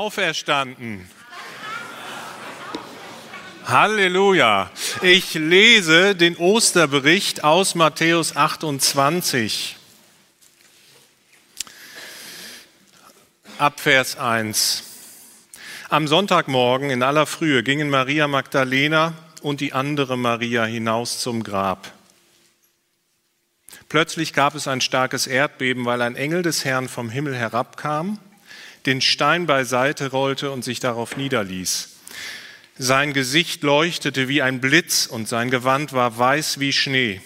Auferstanden. Halleluja. Ich lese den Osterbericht aus Matthäus 28. Ab Vers 1. Am Sonntagmorgen in aller Frühe gingen Maria Magdalena und die andere Maria hinaus zum Grab. Plötzlich gab es ein starkes Erdbeben, weil ein Engel des Herrn vom Himmel herabkam den Stein beiseite rollte und sich darauf niederließ. Sein Gesicht leuchtete wie ein Blitz und sein Gewand war weiß wie Schnee.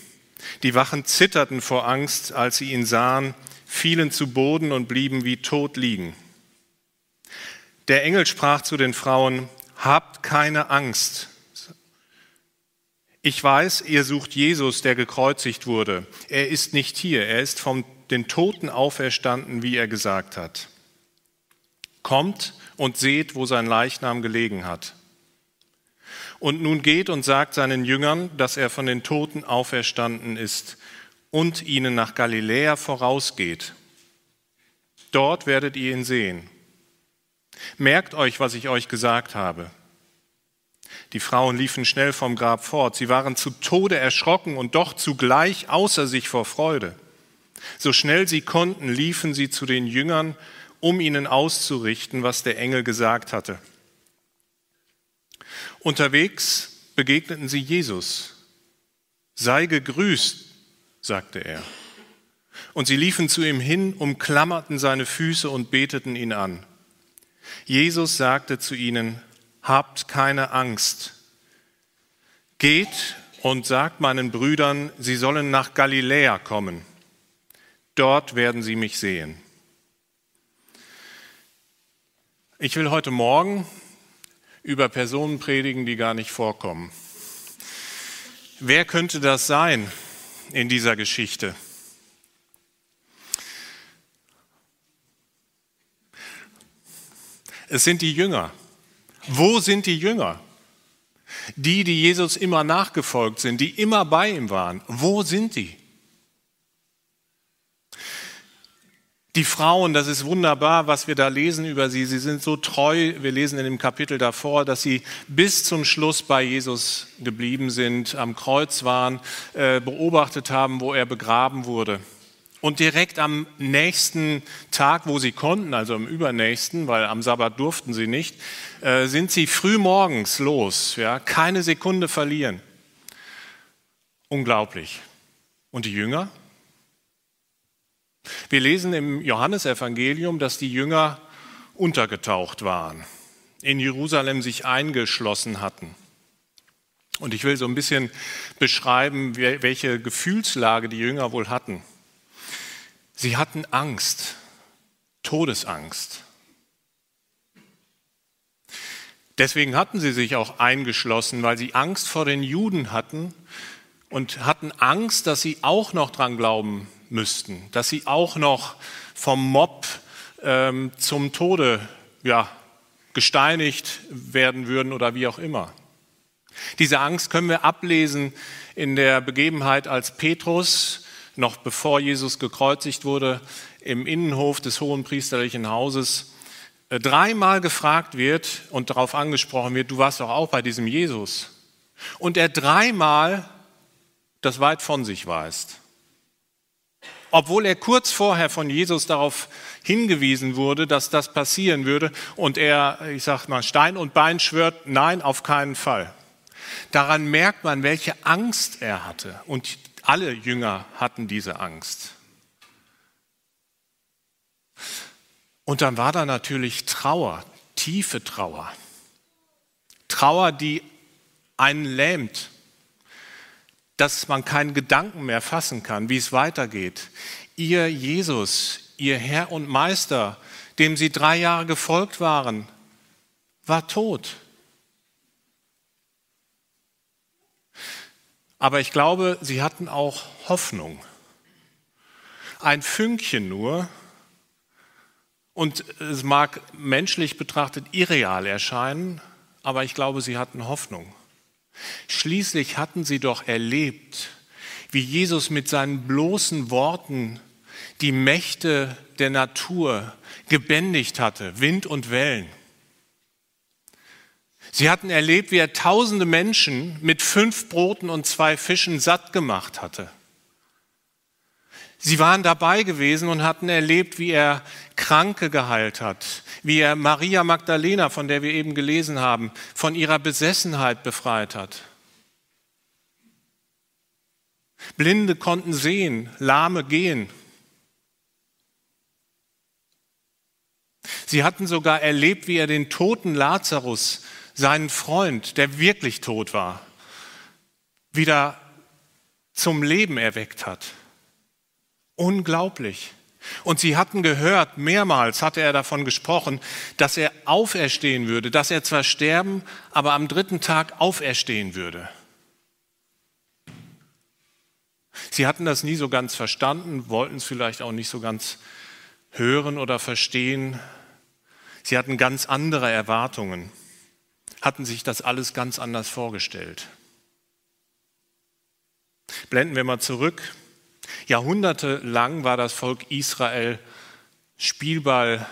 Die Wachen zitterten vor Angst, als sie ihn sahen, fielen zu Boden und blieben wie tot liegen. Der Engel sprach zu den Frauen, Habt keine Angst. Ich weiß, ihr sucht Jesus, der gekreuzigt wurde. Er ist nicht hier, er ist von den Toten auferstanden, wie er gesagt hat. Kommt und seht, wo sein Leichnam gelegen hat. Und nun geht und sagt seinen Jüngern, dass er von den Toten auferstanden ist und ihnen nach Galiläa vorausgeht. Dort werdet ihr ihn sehen. Merkt euch, was ich euch gesagt habe. Die Frauen liefen schnell vom Grab fort. Sie waren zu Tode erschrocken und doch zugleich außer sich vor Freude. So schnell sie konnten, liefen sie zu den Jüngern um ihnen auszurichten, was der Engel gesagt hatte. Unterwegs begegneten sie Jesus. Sei gegrüßt, sagte er. Und sie liefen zu ihm hin, umklammerten seine Füße und beteten ihn an. Jesus sagte zu ihnen, Habt keine Angst. Geht und sagt meinen Brüdern, sie sollen nach Galiläa kommen. Dort werden sie mich sehen. Ich will heute Morgen über Personen predigen, die gar nicht vorkommen. Wer könnte das sein in dieser Geschichte? Es sind die Jünger. Wo sind die Jünger? Die, die Jesus immer nachgefolgt sind, die immer bei ihm waren. Wo sind die? Die Frauen, das ist wunderbar, was wir da lesen über sie. Sie sind so treu. Wir lesen in dem Kapitel davor, dass sie bis zum Schluss bei Jesus geblieben sind, am Kreuz waren, äh, beobachtet haben, wo er begraben wurde. Und direkt am nächsten Tag, wo sie konnten, also am übernächsten, weil am Sabbat durften sie nicht, äh, sind sie früh morgens los, ja, keine Sekunde verlieren. Unglaublich. Und die Jünger? Wir lesen im Johannesevangelium, dass die Jünger untergetaucht waren, in Jerusalem sich eingeschlossen hatten. Und ich will so ein bisschen beschreiben, welche Gefühlslage die Jünger wohl hatten. Sie hatten Angst, Todesangst. Deswegen hatten sie sich auch eingeschlossen, weil sie Angst vor den Juden hatten und hatten Angst, dass sie auch noch dran glauben müssten, dass sie auch noch vom Mob ähm, zum Tode ja, gesteinigt werden würden oder wie auch immer. Diese Angst können wir ablesen in der Begebenheit, als Petrus, noch bevor Jesus gekreuzigt wurde, im Innenhof des hohen priesterlichen Hauses äh, dreimal gefragt wird und darauf angesprochen wird, du warst doch auch bei diesem Jesus. Und er dreimal das weit von sich weist obwohl er kurz vorher von Jesus darauf hingewiesen wurde, dass das passieren würde und er, ich sag mal, Stein und Bein schwört, nein, auf keinen Fall. Daran merkt man, welche Angst er hatte und alle Jünger hatten diese Angst. Und dann war da natürlich Trauer, tiefe Trauer. Trauer, die einen lähmt, dass man keinen Gedanken mehr fassen kann, wie es weitergeht. Ihr Jesus, ihr Herr und Meister, dem sie drei Jahre gefolgt waren, war tot. Aber ich glaube, sie hatten auch Hoffnung. Ein Fünkchen nur. Und es mag menschlich betrachtet irreal erscheinen, aber ich glaube, sie hatten Hoffnung. Schließlich hatten sie doch erlebt, wie Jesus mit seinen bloßen Worten die Mächte der Natur gebändigt hatte, Wind und Wellen. Sie hatten erlebt, wie er tausende Menschen mit fünf Broten und zwei Fischen satt gemacht hatte. Sie waren dabei gewesen und hatten erlebt, wie er Kranke geheilt hat, wie er Maria Magdalena, von der wir eben gelesen haben, von ihrer Besessenheit befreit hat. Blinde konnten sehen, Lahme gehen. Sie hatten sogar erlebt, wie er den toten Lazarus, seinen Freund, der wirklich tot war, wieder zum Leben erweckt hat. Unglaublich. Und sie hatten gehört, mehrmals hatte er davon gesprochen, dass er auferstehen würde, dass er zwar sterben, aber am dritten Tag auferstehen würde. Sie hatten das nie so ganz verstanden, wollten es vielleicht auch nicht so ganz hören oder verstehen. Sie hatten ganz andere Erwartungen, hatten sich das alles ganz anders vorgestellt. Blenden wir mal zurück Jahrhundertelang war das Volk Israel Spielball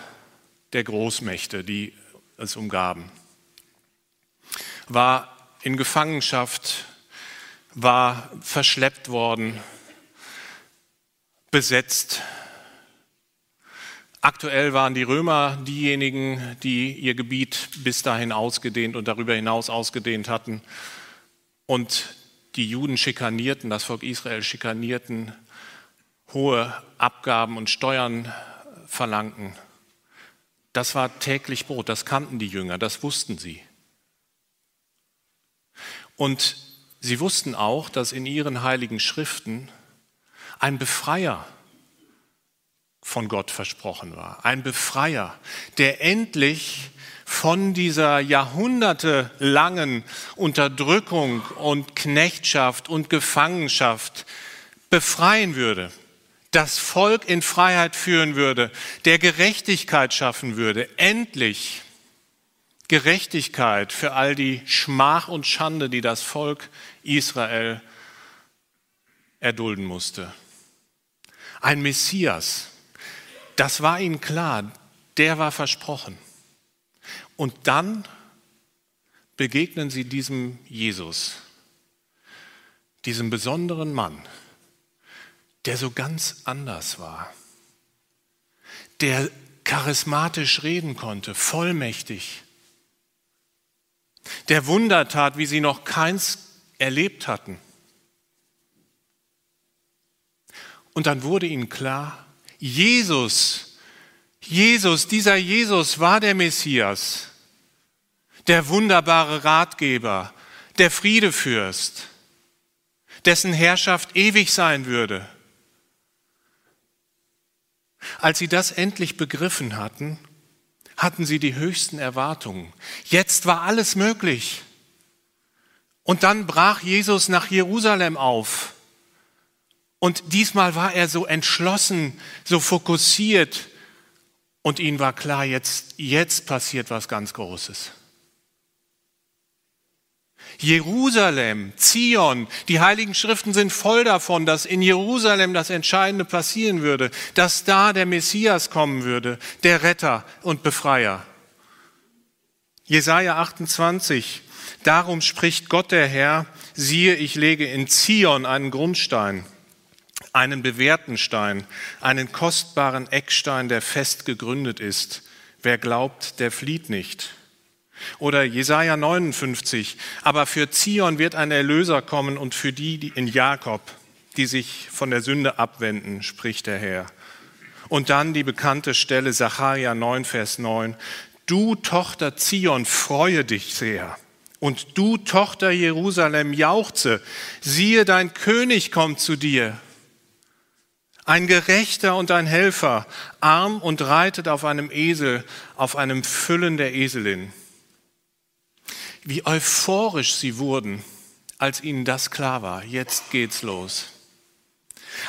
der Großmächte, die es umgaben. War in Gefangenschaft, war verschleppt worden, besetzt. Aktuell waren die Römer diejenigen, die ihr Gebiet bis dahin ausgedehnt und darüber hinaus ausgedehnt hatten. Und die Juden schikanierten, das Volk Israel schikanierten hohe Abgaben und Steuern verlangten. Das war täglich Brot, das kannten die Jünger, das wussten sie. Und sie wussten auch, dass in ihren heiligen Schriften ein Befreier von Gott versprochen war. Ein Befreier, der endlich von dieser jahrhundertelangen Unterdrückung und Knechtschaft und Gefangenschaft befreien würde das Volk in Freiheit führen würde, der Gerechtigkeit schaffen würde, endlich Gerechtigkeit für all die Schmach und Schande, die das Volk Israel erdulden musste. Ein Messias, das war ihnen klar, der war versprochen. Und dann begegnen sie diesem Jesus, diesem besonderen Mann, der so ganz anders war, der charismatisch reden konnte, vollmächtig, der Wunder tat, wie sie noch keins erlebt hatten. Und dann wurde ihnen klar, Jesus, Jesus, dieser Jesus war der Messias, der wunderbare Ratgeber, der Friedefürst, dessen Herrschaft ewig sein würde. Als sie das endlich begriffen hatten, hatten sie die höchsten Erwartungen. Jetzt war alles möglich. Und dann brach Jesus nach Jerusalem auf. Und diesmal war er so entschlossen, so fokussiert. Und ihnen war klar, jetzt, jetzt passiert was ganz Großes. Jerusalem, Zion, die heiligen Schriften sind voll davon, dass in Jerusalem das Entscheidende passieren würde, dass da der Messias kommen würde, der Retter und Befreier. Jesaja 28, darum spricht Gott der Herr, siehe, ich lege in Zion einen Grundstein, einen bewährten Stein, einen kostbaren Eckstein, der fest gegründet ist. Wer glaubt, der flieht nicht. Oder Jesaja 59. Aber für Zion wird ein Erlöser kommen und für die, die in Jakob, die sich von der Sünde abwenden, spricht der Herr. Und dann die bekannte Stelle Sacharja 9, Vers 9. Du Tochter Zion, freue dich sehr. Und du Tochter Jerusalem, jauchze. Siehe, dein König kommt zu dir. Ein Gerechter und ein Helfer, arm und reitet auf einem Esel, auf einem Füllen der Eselin. Wie euphorisch sie wurden, als ihnen das klar war. Jetzt geht's los.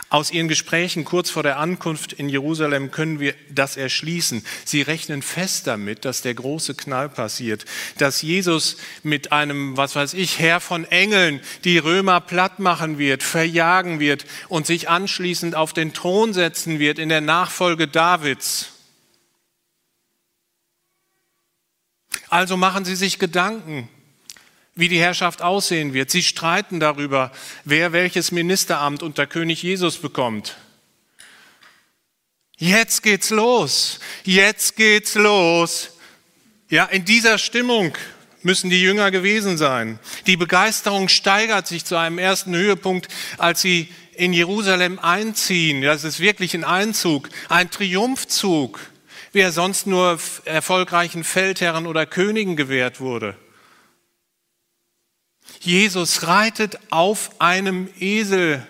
Aus ihren Gesprächen kurz vor der Ankunft in Jerusalem können wir das erschließen. Sie rechnen fest damit, dass der große Knall passiert, dass Jesus mit einem, was weiß ich, Herr von Engeln die Römer platt machen wird, verjagen wird und sich anschließend auf den Thron setzen wird in der Nachfolge Davids. Also machen Sie sich Gedanken wie die Herrschaft aussehen wird. Sie streiten darüber, wer welches Ministeramt unter König Jesus bekommt. Jetzt geht's los. Jetzt geht's los. Ja, in dieser Stimmung müssen die Jünger gewesen sein. Die Begeisterung steigert sich zu einem ersten Höhepunkt, als sie in Jerusalem einziehen. Das ist wirklich ein Einzug, ein Triumphzug, wie er sonst nur erfolgreichen Feldherren oder Königen gewährt wurde. Jesus reitet auf einem Esel,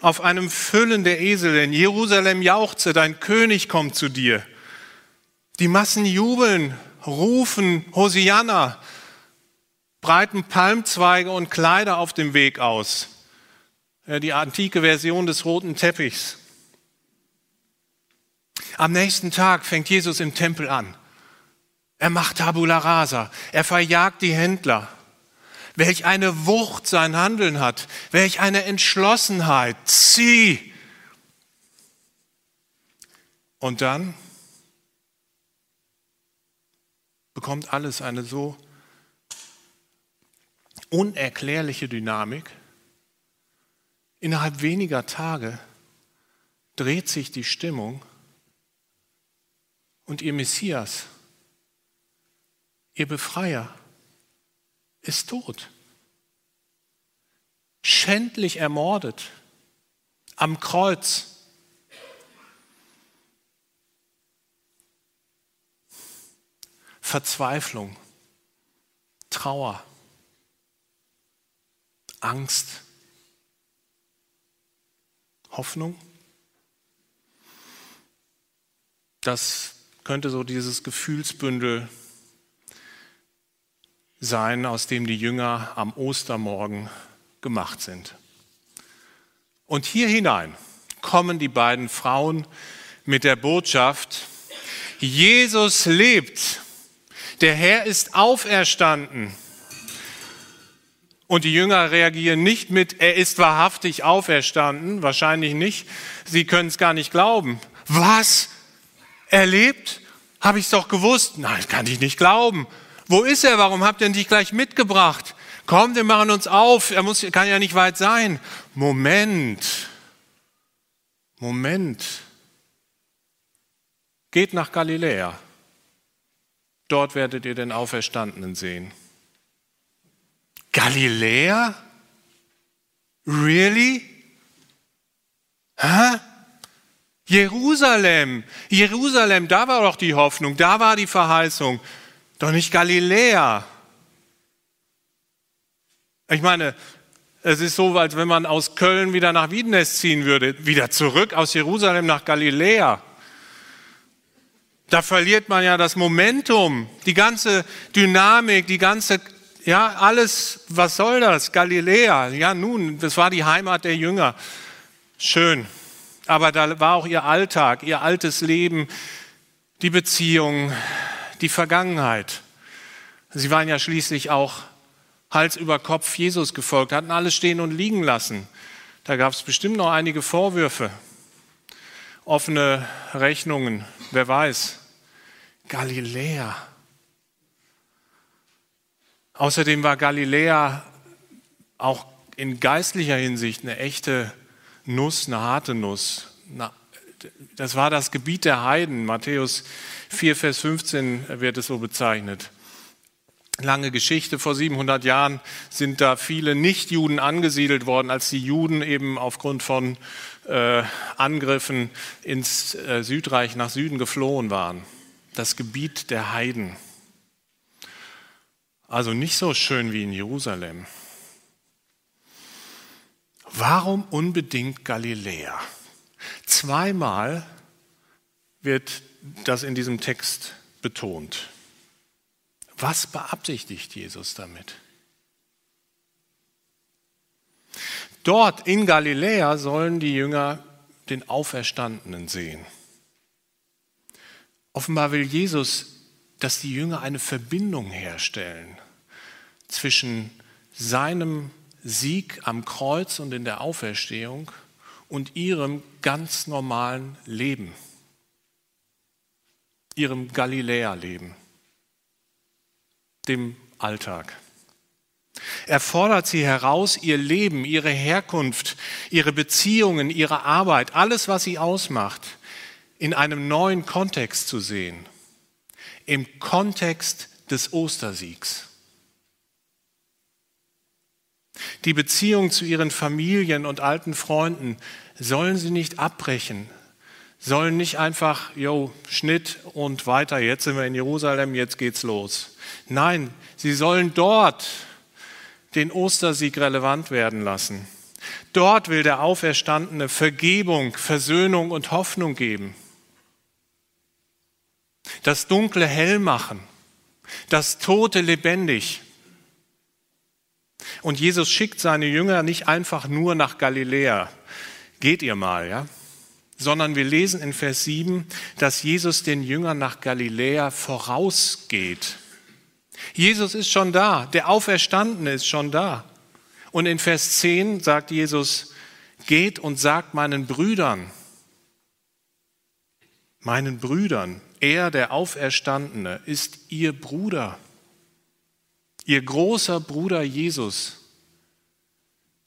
auf einem Füllen der Esel. In Jerusalem jauchze, dein König kommt zu dir. Die Massen jubeln, rufen Hosianna, breiten Palmzweige und Kleider auf dem Weg aus. Die antike Version des roten Teppichs. Am nächsten Tag fängt Jesus im Tempel an. Er macht Tabula Rasa. Er verjagt die Händler. Welch eine Wucht sein Handeln hat. Welch eine Entschlossenheit. Zieh. Und dann bekommt alles eine so unerklärliche Dynamik. Innerhalb weniger Tage dreht sich die Stimmung und ihr Messias, ihr Befreier, ist tot. Schändlich ermordet. Am Kreuz. Verzweiflung, Trauer, Angst, Hoffnung. Das könnte so dieses Gefühlsbündel sein, aus dem die Jünger am Ostermorgen gemacht sind. Und hier hinein kommen die beiden Frauen mit der Botschaft, Jesus lebt, der Herr ist auferstanden. Und die Jünger reagieren nicht mit, er ist wahrhaftig auferstanden, wahrscheinlich nicht. Sie können es gar nicht glauben. Was? Er lebt? Habe ich es doch gewusst. Nein, kann ich nicht glauben. Wo ist er? Warum habt ihr ihn nicht gleich mitgebracht? Komm, wir machen uns auf. Er muss, kann ja nicht weit sein. Moment. Moment. Geht nach Galiläa. Dort werdet ihr den Auferstandenen sehen. Galiläa? Really? Hä? Jerusalem, Jerusalem, da war doch die Hoffnung, da war die Verheißung. Doch nicht Galiläa. Ich meine, es ist so, als wenn man aus Köln wieder nach Wiedenest ziehen würde, wieder zurück aus Jerusalem nach Galiläa. Da verliert man ja das Momentum, die ganze Dynamik, die ganze, ja, alles, was soll das? Galiläa, ja nun, das war die Heimat der Jünger. Schön. Aber da war auch ihr Alltag, ihr altes Leben, die Beziehung, die Vergangenheit. Sie waren ja schließlich auch Hals über Kopf Jesus gefolgt, hatten alles stehen und liegen lassen. Da gab es bestimmt noch einige Vorwürfe, offene Rechnungen, wer weiß. Galiläa. Außerdem war Galiläa auch in geistlicher Hinsicht eine echte Nuss, eine harte Nuss. Das war das Gebiet der Heiden. Matthäus 4, Vers 15 wird es so bezeichnet. Lange Geschichte, vor 700 Jahren sind da viele Nichtjuden angesiedelt worden, als die Juden eben aufgrund von äh, Angriffen ins äh, Südreich nach Süden geflohen waren. Das Gebiet der Heiden. Also nicht so schön wie in Jerusalem. Warum unbedingt Galiläa? Zweimal wird das in diesem Text betont. Was beabsichtigt Jesus damit? Dort in Galiläa sollen die Jünger den Auferstandenen sehen. Offenbar will Jesus, dass die Jünger eine Verbindung herstellen zwischen seinem Sieg am Kreuz und in der Auferstehung und ihrem ganz normalen Leben, ihrem Galiläa-Leben, dem Alltag. Er fordert sie heraus, ihr Leben, ihre Herkunft, ihre Beziehungen, ihre Arbeit, alles, was sie ausmacht, in einem neuen Kontext zu sehen. Im Kontext des Ostersiegs. Die Beziehung zu ihren Familien und alten Freunden sollen sie nicht abbrechen, sollen nicht einfach, jo, Schnitt und weiter, jetzt sind wir in Jerusalem, jetzt geht's los. Nein, sie sollen dort den Ostersieg relevant werden lassen. Dort will der Auferstandene Vergebung, Versöhnung und Hoffnung geben. Das Dunkle hell machen, das Tote lebendig. Und Jesus schickt seine Jünger nicht einfach nur nach Galiläa. Geht ihr mal, ja? Sondern wir lesen in Vers 7, dass Jesus den Jüngern nach Galiläa vorausgeht. Jesus ist schon da, der Auferstandene ist schon da. Und in Vers 10 sagt Jesus, geht und sagt meinen Brüdern, meinen Brüdern, er, der Auferstandene, ist ihr Bruder, ihr großer Bruder Jesus,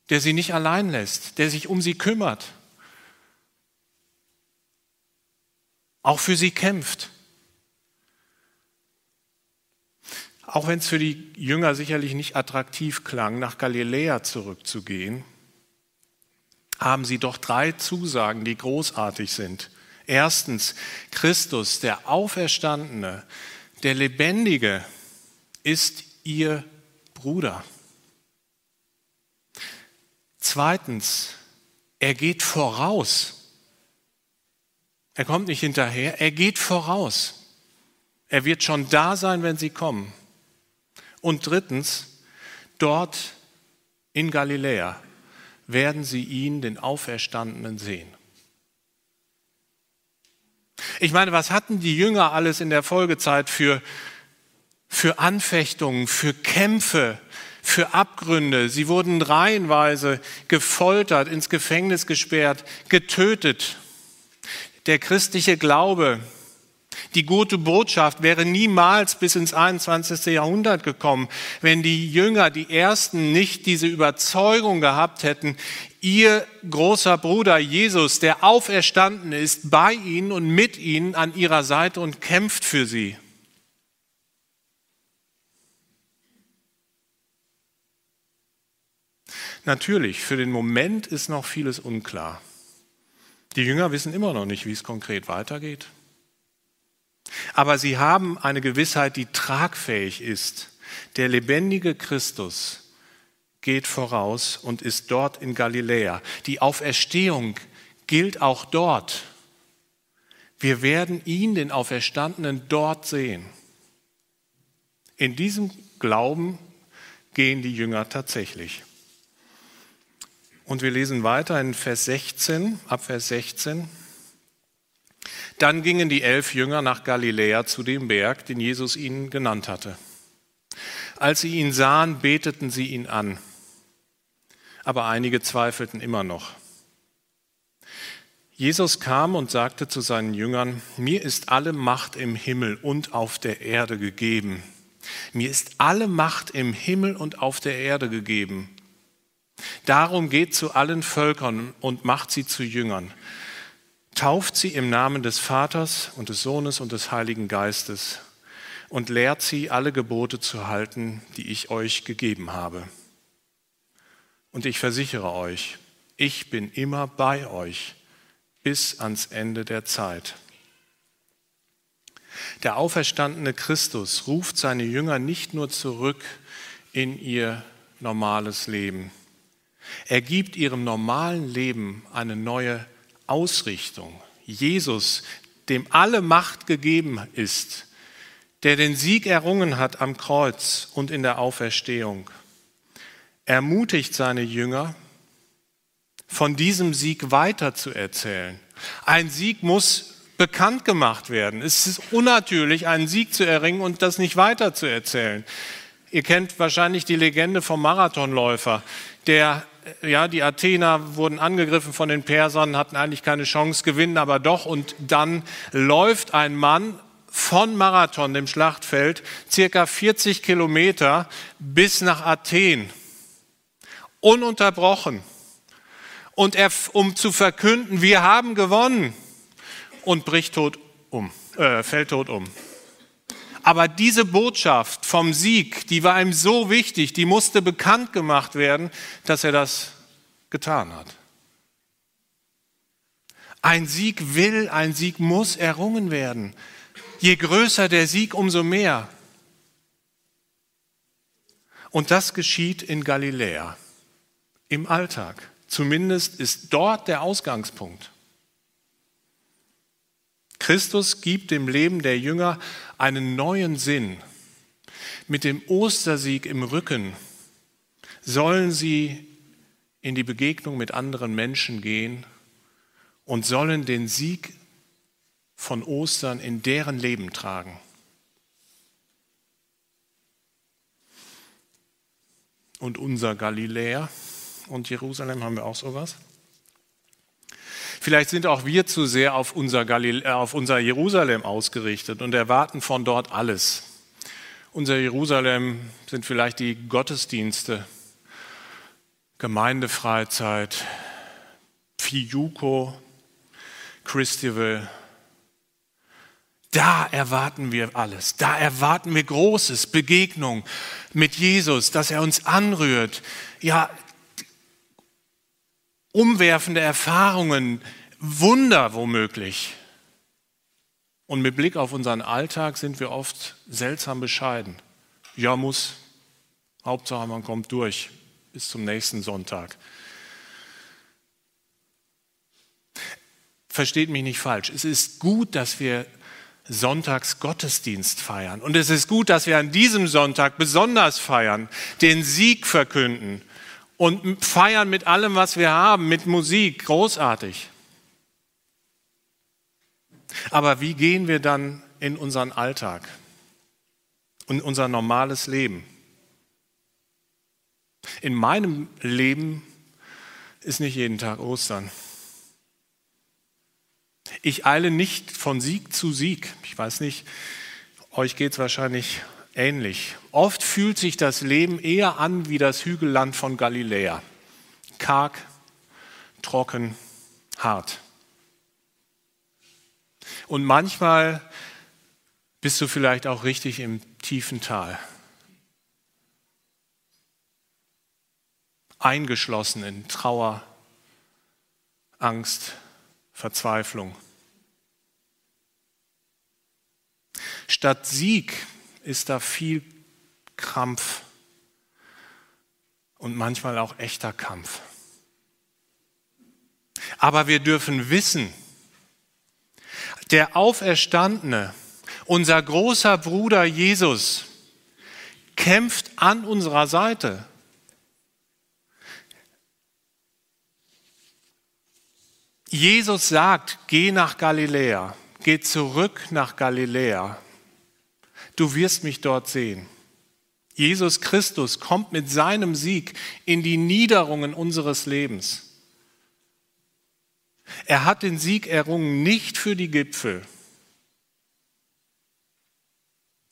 der sie nicht allein lässt, der sich um sie kümmert, auch für sie kämpft. Auch wenn es für die Jünger sicherlich nicht attraktiv klang, nach Galiläa zurückzugehen, haben sie doch drei Zusagen, die großartig sind. Erstens, Christus, der Auferstandene, der Lebendige, ist ihr Bruder. Zweitens, er geht voraus. Er kommt nicht hinterher, er geht voraus. Er wird schon da sein, wenn sie kommen. Und drittens, dort in Galiläa werden sie ihn, den Auferstandenen, sehen. Ich meine, was hatten die Jünger alles in der Folgezeit für, für Anfechtungen, für Kämpfe, für Abgründe? Sie wurden reihenweise gefoltert, ins Gefängnis gesperrt, getötet. Der christliche Glaube die gute Botschaft wäre niemals bis ins 21. Jahrhundert gekommen, wenn die Jünger, die Ersten, nicht diese Überzeugung gehabt hätten, ihr großer Bruder Jesus, der auferstanden ist, bei ihnen und mit ihnen an ihrer Seite und kämpft für sie. Natürlich, für den Moment ist noch vieles unklar. Die Jünger wissen immer noch nicht, wie es konkret weitergeht. Aber sie haben eine Gewissheit, die tragfähig ist. Der lebendige Christus geht voraus und ist dort in Galiläa. Die Auferstehung gilt auch dort. Wir werden ihn, den Auferstandenen, dort sehen. In diesem Glauben gehen die Jünger tatsächlich. Und wir lesen weiter in Vers 16, ab Vers 16. Dann gingen die elf Jünger nach Galiläa zu dem Berg, den Jesus ihnen genannt hatte. Als sie ihn sahen, beteten sie ihn an. Aber einige zweifelten immer noch. Jesus kam und sagte zu seinen Jüngern, mir ist alle Macht im Himmel und auf der Erde gegeben. Mir ist alle Macht im Himmel und auf der Erde gegeben. Darum geht zu allen Völkern und macht sie zu Jüngern tauft sie im Namen des Vaters und des Sohnes und des Heiligen Geistes und lehrt sie, alle Gebote zu halten, die ich euch gegeben habe. Und ich versichere euch, ich bin immer bei euch bis ans Ende der Zeit. Der auferstandene Christus ruft seine Jünger nicht nur zurück in ihr normales Leben. Er gibt ihrem normalen Leben eine neue Ausrichtung. Jesus, dem alle Macht gegeben ist, der den Sieg errungen hat am Kreuz und in der Auferstehung, ermutigt seine Jünger, von diesem Sieg weiterzuerzählen. Ein Sieg muss bekannt gemacht werden. Es ist unnatürlich, einen Sieg zu erringen und das nicht weiterzuerzählen. Ihr kennt wahrscheinlich die Legende vom Marathonläufer, der ja, die Athener wurden angegriffen von den Persern, hatten eigentlich keine Chance, gewinnen aber doch. Und dann läuft ein Mann von Marathon, dem Schlachtfeld, circa 40 Kilometer bis nach Athen. Ununterbrochen. Und er, um zu verkünden, wir haben gewonnen. Und bricht tot um, äh, fällt tot um. Aber diese Botschaft vom Sieg, die war ihm so wichtig, die musste bekannt gemacht werden, dass er das getan hat. Ein Sieg will, ein Sieg muss errungen werden. Je größer der Sieg, umso mehr. Und das geschieht in Galiläa, im Alltag. Zumindest ist dort der Ausgangspunkt. Christus gibt dem Leben der Jünger einen neuen Sinn. Mit dem Ostersieg im Rücken sollen sie in die Begegnung mit anderen Menschen gehen und sollen den Sieg von Ostern in deren Leben tragen. Und unser Galiläa und Jerusalem haben wir auch sowas? Vielleicht sind auch wir zu sehr auf unser, Galil äh, auf unser Jerusalem ausgerichtet und erwarten von dort alles. Unser Jerusalem sind vielleicht die Gottesdienste, Gemeindefreizeit, Fijuko, Christival. Da erwarten wir alles. Da erwarten wir Großes, Begegnung mit Jesus, dass er uns anrührt. Ja, umwerfende Erfahrungen, Wunder womöglich. Und mit Blick auf unseren Alltag sind wir oft seltsam bescheiden. Ja, muss. Hauptsache, man kommt durch bis zum nächsten Sonntag. Versteht mich nicht falsch. Es ist gut, dass wir Sonntags Gottesdienst feiern. Und es ist gut, dass wir an diesem Sonntag besonders feiern, den Sieg verkünden und feiern mit allem, was wir haben, mit Musik, großartig. Aber wie gehen wir dann in unseren Alltag und unser normales Leben? In meinem Leben ist nicht jeden Tag Ostern. Ich eile nicht von Sieg zu Sieg. Ich weiß nicht, euch geht es wahrscheinlich ähnlich. Oft fühlt sich das Leben eher an wie das Hügelland von Galiläa. Karg, trocken, hart. Und manchmal bist du vielleicht auch richtig im tiefen Tal. Eingeschlossen in Trauer, Angst, Verzweiflung. Statt Sieg ist da viel Krampf und manchmal auch echter Kampf. Aber wir dürfen wissen, der Auferstandene, unser großer Bruder Jesus, kämpft an unserer Seite. Jesus sagt, geh nach Galiläa, geh zurück nach Galiläa du wirst mich dort sehen. Jesus Christus kommt mit seinem Sieg in die Niederungen unseres Lebens. Er hat den Sieg errungen nicht für die Gipfel,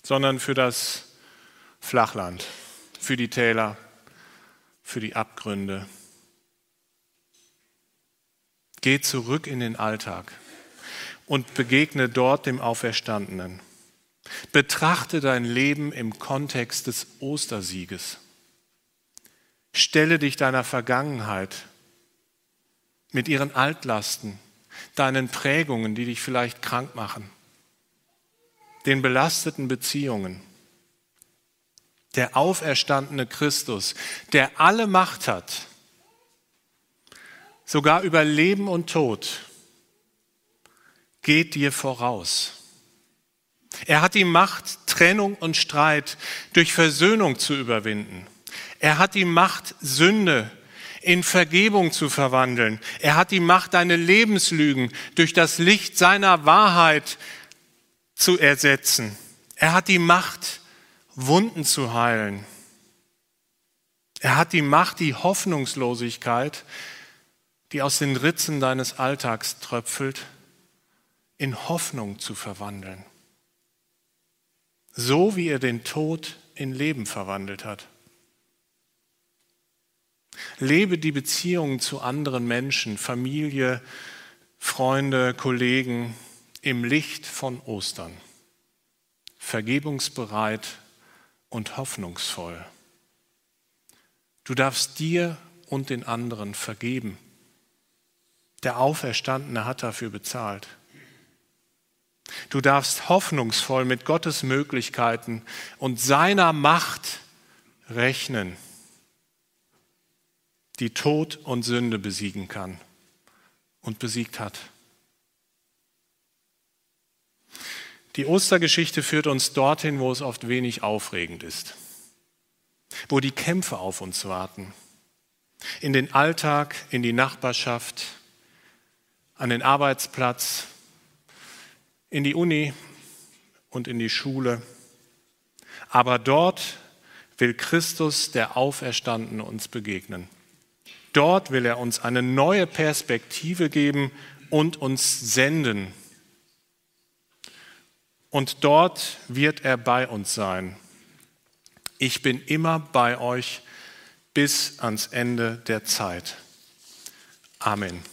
sondern für das Flachland, für die Täler, für die Abgründe. Geh zurück in den Alltag und begegne dort dem Auferstandenen. Betrachte dein Leben im Kontext des Ostersieges. Stelle dich deiner Vergangenheit mit ihren Altlasten, deinen Prägungen, die dich vielleicht krank machen, den belasteten Beziehungen. Der auferstandene Christus, der alle Macht hat, sogar über Leben und Tod, geht dir voraus. Er hat die Macht, Trennung und Streit durch Versöhnung zu überwinden. Er hat die Macht, Sünde in Vergebung zu verwandeln. Er hat die Macht, deine Lebenslügen durch das Licht seiner Wahrheit zu ersetzen. Er hat die Macht, Wunden zu heilen. Er hat die Macht, die Hoffnungslosigkeit, die aus den Ritzen deines Alltags tröpfelt, in Hoffnung zu verwandeln. So wie er den Tod in Leben verwandelt hat. Lebe die Beziehungen zu anderen Menschen, Familie, Freunde, Kollegen im Licht von Ostern. Vergebungsbereit und hoffnungsvoll. Du darfst dir und den anderen vergeben. Der Auferstandene hat dafür bezahlt. Du darfst hoffnungsvoll mit Gottes Möglichkeiten und seiner Macht rechnen, die Tod und Sünde besiegen kann und besiegt hat. Die Ostergeschichte führt uns dorthin, wo es oft wenig aufregend ist, wo die Kämpfe auf uns warten, in den Alltag, in die Nachbarschaft, an den Arbeitsplatz, in die Uni und in die Schule. Aber dort will Christus, der Auferstandene, uns begegnen. Dort will er uns eine neue Perspektive geben und uns senden. Und dort wird er bei uns sein. Ich bin immer bei euch bis ans Ende der Zeit. Amen.